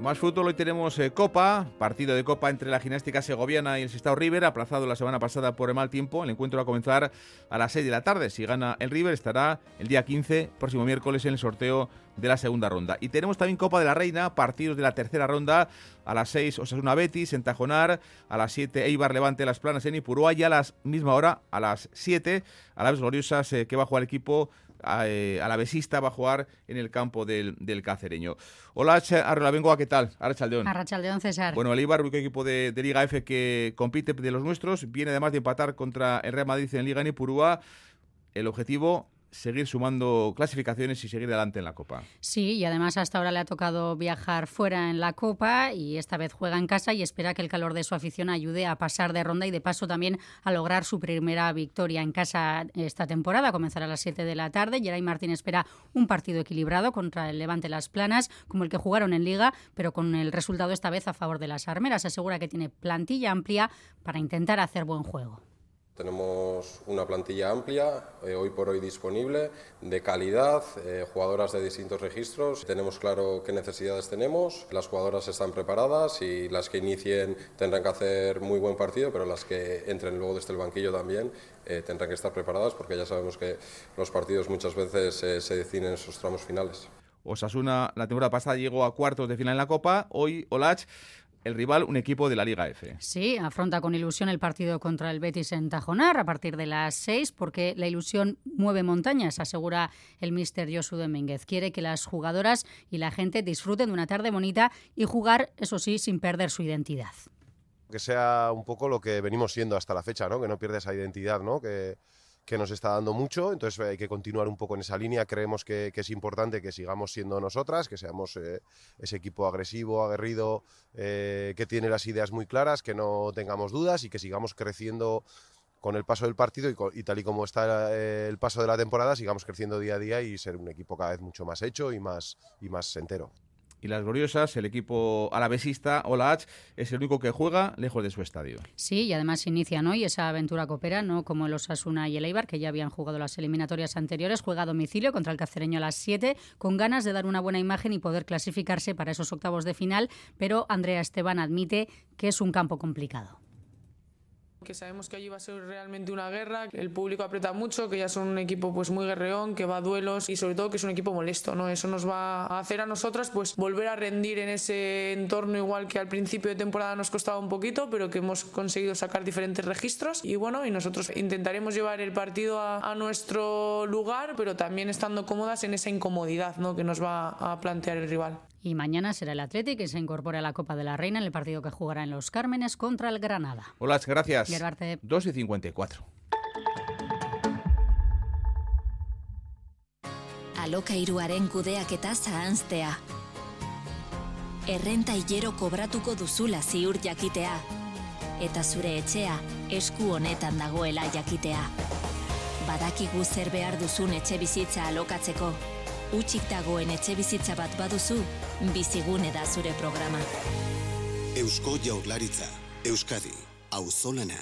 Más fútbol, hoy tenemos eh, Copa, partido de Copa entre la gimnástica segoviana y el Sestao River, aplazado la semana pasada por el mal tiempo. El encuentro va a comenzar a las 6 de la tarde. Si gana el River, estará el día 15, próximo miércoles, en el sorteo de la segunda ronda. Y tenemos también Copa de la Reina, partidos de la tercera ronda. A las 6, Osasuna Betis en Tajonar. A las 7, Eibar Levante Las Planas en Ipurúa. Y a la misma hora, a las 7, a las gloriosas eh, que va a jugar el equipo eh, Alavesista va a jugar en el campo del, del cacereño. Hola, Arrolabengoa, ¿qué tal? Arrachaldeón. Arrachaldeón, César. Bueno, el único equipo de, de Liga F que compite de los nuestros, viene además de empatar contra el Real Madrid en Liga en Ipurúa. El objetivo, seguir sumando clasificaciones y seguir adelante en la Copa. Sí, y además hasta ahora le ha tocado viajar fuera en la Copa y esta vez juega en casa y espera que el calor de su afición ayude a pasar de ronda y de paso también a lograr su primera victoria en casa esta temporada. Comenzará a las 7 de la tarde. Geray Martín espera un partido equilibrado contra el Levante Las Planas, como el que jugaron en Liga, pero con el resultado esta vez a favor de las armeras. Asegura que tiene plantilla amplia para intentar hacer buen juego. Tenemos una plantilla amplia, eh, hoy por hoy disponible, de calidad, eh, jugadoras de distintos registros. Tenemos claro qué necesidades tenemos, las jugadoras están preparadas y las que inicien tendrán que hacer muy buen partido, pero las que entren luego desde el banquillo también eh, tendrán que estar preparadas porque ya sabemos que los partidos muchas veces se deciden en sus tramos finales. Osasuna la temporada pasada llegó a cuartos de final en la Copa, hoy Olach el rival, un equipo de la Liga F. Sí, afronta con ilusión el partido contra el Betis en Tajonar a partir de las 6, porque la ilusión mueve montañas, asegura el míster Josu Domínguez. Quiere que las jugadoras y la gente disfruten de una tarde bonita y jugar, eso sí, sin perder su identidad. Que sea un poco lo que venimos siendo hasta la fecha, ¿no? Que no pierda esa identidad, ¿no? Que, que nos está dando mucho, entonces hay que continuar un poco en esa línea. Creemos que, es importante que sigamos siendo nosotras, que seamos eh, ese equipo agresivo, aguerrido, eh, que tiene las ideas muy claras, que no tengamos dudas y que sigamos creciendo con el paso del partido y, tal y como está eh, el paso de la temporada, sigamos creciendo día a día y ser un equipo cada vez mucho más hecho y más, y más entero. Y las gloriosas, el equipo alavesista, Olach, es el único que juega lejos de su estadio. Sí, y además inician hoy esa aventura copera, no como los Asuna y el Eibar, que ya habían jugado las eliminatorias anteriores. Juega a domicilio contra el Cacereño a las 7, con ganas de dar una buena imagen y poder clasificarse para esos octavos de final, pero Andrea Esteban admite que es un campo complicado. Que sabemos que allí va a ser realmente una guerra, el público aprieta mucho, que ya son un equipo pues muy guerreón, que va a duelos y sobre todo que es un equipo molesto, ¿no? Eso nos va a hacer a nosotras pues volver a rendir en ese entorno igual que al principio de temporada nos costaba un poquito, pero que hemos conseguido sacar diferentes registros y bueno, y nosotros intentaremos llevar el partido a, a nuestro lugar, pero también estando cómodas en esa incomodidad, ¿no? que nos va a plantear el rival. Y mañana será el Athletic que se incorpora a la Copa de la Reina en el partido que jugará en Los Cármenes contra el Granada. Olach, gracias. Gerbarte. 2 y 54. Alokairuaren kudeaketa zahanztea. Errenta hilero kobratuko duzula ziur jakitea. Eta zure etxea esku honetan dagoela jakitea. Badakigu zer behar duzun etxe bizitza alokatzeko. Utxik dagoen etxe bizitza bat baduzu, bizigune da zure programa. Eusko Jaurlaritza, Euskadi, Auzolana.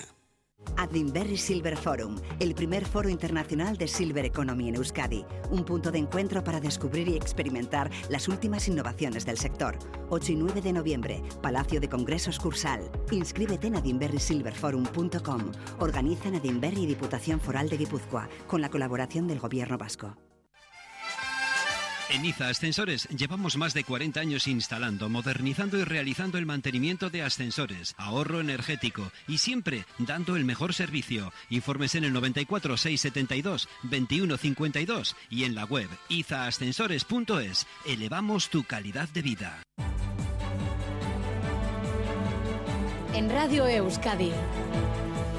Adinberry Silver Forum, el primer foro internacional de Silver Economy en Euskadi, un punto de encuentro para descubrir y experimentar las últimas innovaciones del sector. 8 y 9 de noviembre, Palacio de Congresos Cursal. Inscríbete en adinberrysilverforum.com. Organizan Adinberry y Diputación Foral de Guipúzcoa, con la colaboración del Gobierno Vasco. En IZA Ascensores llevamos más de 40 años instalando, modernizando y realizando el mantenimiento de ascensores, ahorro energético y siempre dando el mejor servicio. Informes en el 94 672 2152 y en la web izaascensores.es. Elevamos tu calidad de vida. En Radio Euskadi,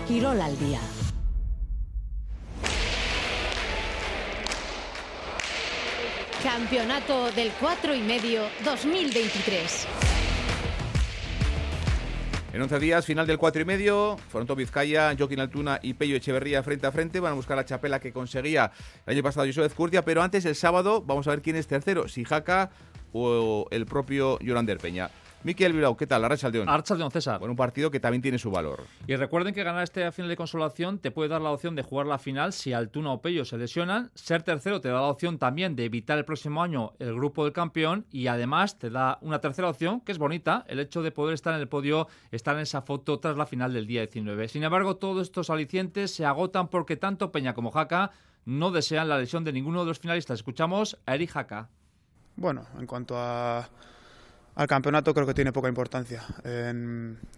Quirol al día. Campeonato del 4 y medio 2023. En 11 días, final del 4 y medio, Fronto Vizcaya, Joaquín Altuna y Pello Echeverría frente a frente. Van a buscar la chapela que conseguía el año pasado José Curtia, pero antes, el sábado, vamos a ver quién es tercero, si Jaca o el propio Yolander Peña. Miquel Bilbao, ¿qué tal? Arrachaldeón. Arrachaldeón, César. Bueno, un partido que también tiene su valor. Y recuerden que ganar este final de consolación te puede dar la opción de jugar la final si Altuna o Pello se lesionan. Ser tercero te da la opción también de evitar el próximo año el grupo del campeón y además te da una tercera opción que es bonita, el hecho de poder estar en el podio, estar en esa foto tras la final del día 19. Sin embargo, todos estos alicientes se agotan porque tanto Peña como Jaca no desean la lesión de ninguno de los finalistas. Escuchamos a Eri Jaca. Bueno, en cuanto a al campeonato creo que tiene poca importancia.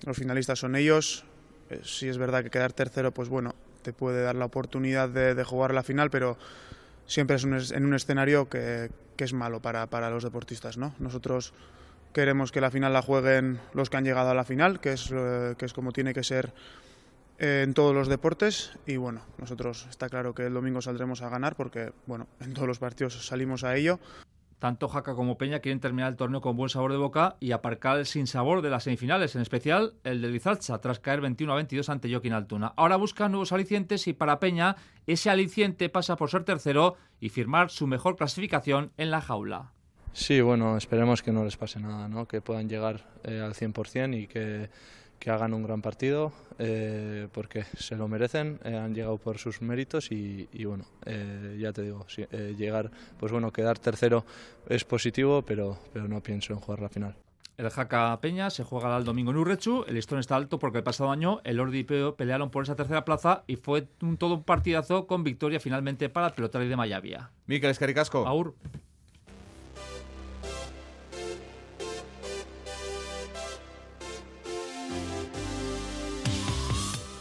los finalistas son ellos. Eh, si es verdad que quedar tercero, pues bueno, te puede dar la oportunidad de, jugar la final, pero siempre es en un escenario que, es malo para, los deportistas. ¿no? Nosotros queremos que la final la jueguen los que han llegado a la final, que es, eh, que es como tiene que ser eh, en todos los deportes y bueno, nosotros está claro que el domingo saldremos a ganar porque bueno, en todos los partidos salimos a ello. Tanto Jaca como Peña quieren terminar el torneo con buen sabor de boca y aparcar el sinsabor de las semifinales, en especial el de Lizalcha, tras caer 21 a 22 ante Joaquín Altuna. Ahora buscan nuevos alicientes y para Peña ese aliciente pasa por ser tercero y firmar su mejor clasificación en la jaula. Sí, bueno, esperemos que no les pase nada, ¿no? que puedan llegar eh, al 100% y que que hagan un gran partido eh, porque se lo merecen, eh, han llegado por sus méritos y, bueno, eh, ya te digo, llegar, pues bueno, quedar tercero es positivo, pero, pero no pienso en jugar la final. El Jaca Peña se juega el domingo en Urrechu. El listón está alto porque el pasado año el Ordi y Peo pelearon por esa tercera plaza y fue un, todo un partidazo con victoria finalmente para el pelotari de Mayavia. Mikel Escaricasco. Aur.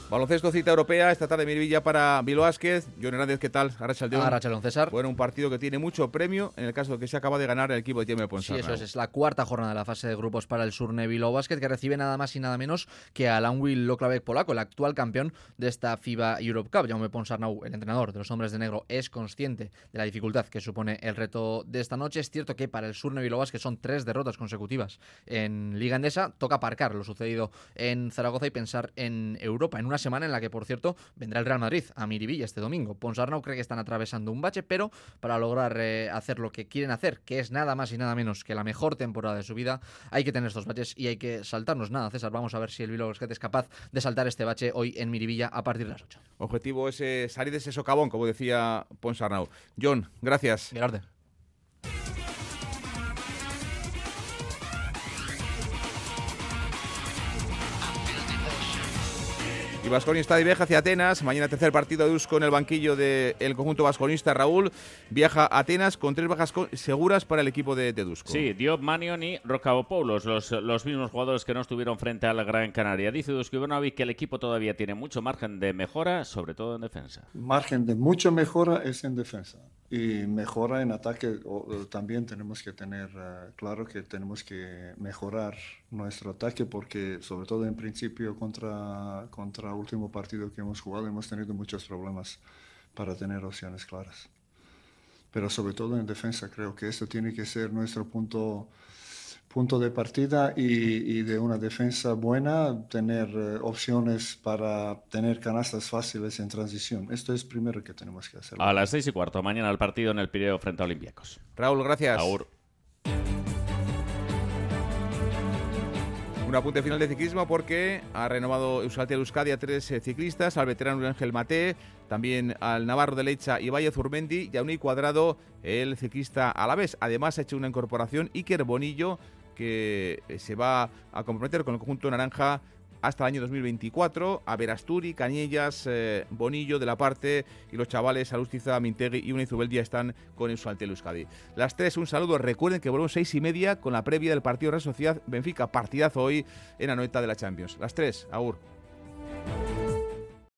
Baloncesto cita europea, esta tarde Mirvilla para Bilbao Vázquez. John Hernández, ¿qué tal? Arrachaldeón. César. Bueno, un partido que tiene mucho premio en el caso de que se acaba de ganar el equipo de Tiempo Ponsarnau. Sí, eso es, es la cuarta jornada de la fase de grupos para el Surne Bilbao Basket, que recibe nada más y nada menos que a Will Loklavek polaco, el actual campeón de esta FIBA Europe Cup. Jaume Ponsarnau, el entrenador de los hombres de negro, es consciente de la dificultad que supone el reto de esta noche. Es cierto que para el Surne Bilbao Basket son tres derrotas consecutivas en Liga Endesa. Toca aparcar lo sucedido en Zaragoza y pensar en Europa, en una semana en la que, por cierto, vendrá el Real Madrid a Miribilla este domingo. Ponsarnau cree que están atravesando un bache, pero para lograr eh, hacer lo que quieren hacer, que es nada más y nada menos que la mejor temporada de su vida, hay que tener estos baches y hay que saltarnos nada. César, vamos a ver si el Bilbao es capaz de saltar este bache hoy en Miribilla a partir de las 8. Objetivo es eh, salir de ese socavón, como decía Ponsarnau. John, gracias. Gerardo. Y Vasconia está de viaje hacia Atenas. Mañana tercer partido de Usco en el banquillo del conjunto vasconista. Raúl viaja a Atenas con tres bajas seguras para el equipo de, de Dusko. Sí, Diop, Manion y Rocabopoulos, los, los mismos jugadores que no estuvieron frente a la Gran Canaria. Dice Dusko Ivanovic que el equipo todavía tiene mucho margen de mejora, sobre todo en defensa. Margen de mucha mejora es en defensa. Y mejora en ataque también tenemos que tener eh, claro que tenemos que mejorar nuestro ataque porque sobre todo en principio contra contra último partido que hemos jugado hemos tenido muchos problemas para tener opciones claras. Pero sobre todo en defensa creo que esto tiene que ser nuestro punto punto de partida y, de una defensa buena, tener eh, opciones para tener canastas fáciles en transición. Esto es primero que tenemos que hacer. A las seis y cuarto, mañana el partido en el Pireo frente a Olympiacos. Raúl, gracias. Un apunte final de ciclismo porque ha renovado Euskaltel Euskadi a tres eh, ciclistas, al veterano Ángel Mate, también al Navarro de Lecha y Valle Zurmendi y a Unai Cuadrado, el ciclista a la vez. Además ha hecho una incorporación Iker Bonillo que eh, se va a comprometer con el conjunto naranja hasta el año 2024. A Verasturi, Cañellas, eh, Bonillo de la parte y los chavales Alustiza, Mintegui y ya están con el Suantel Euskadi. Las tres, un saludo. Recuerden que volvemos seis y media con la previa del partido Real Sociedad Benfica. Partidazo hoy en la noeta de la Champions. Las tres, Agur.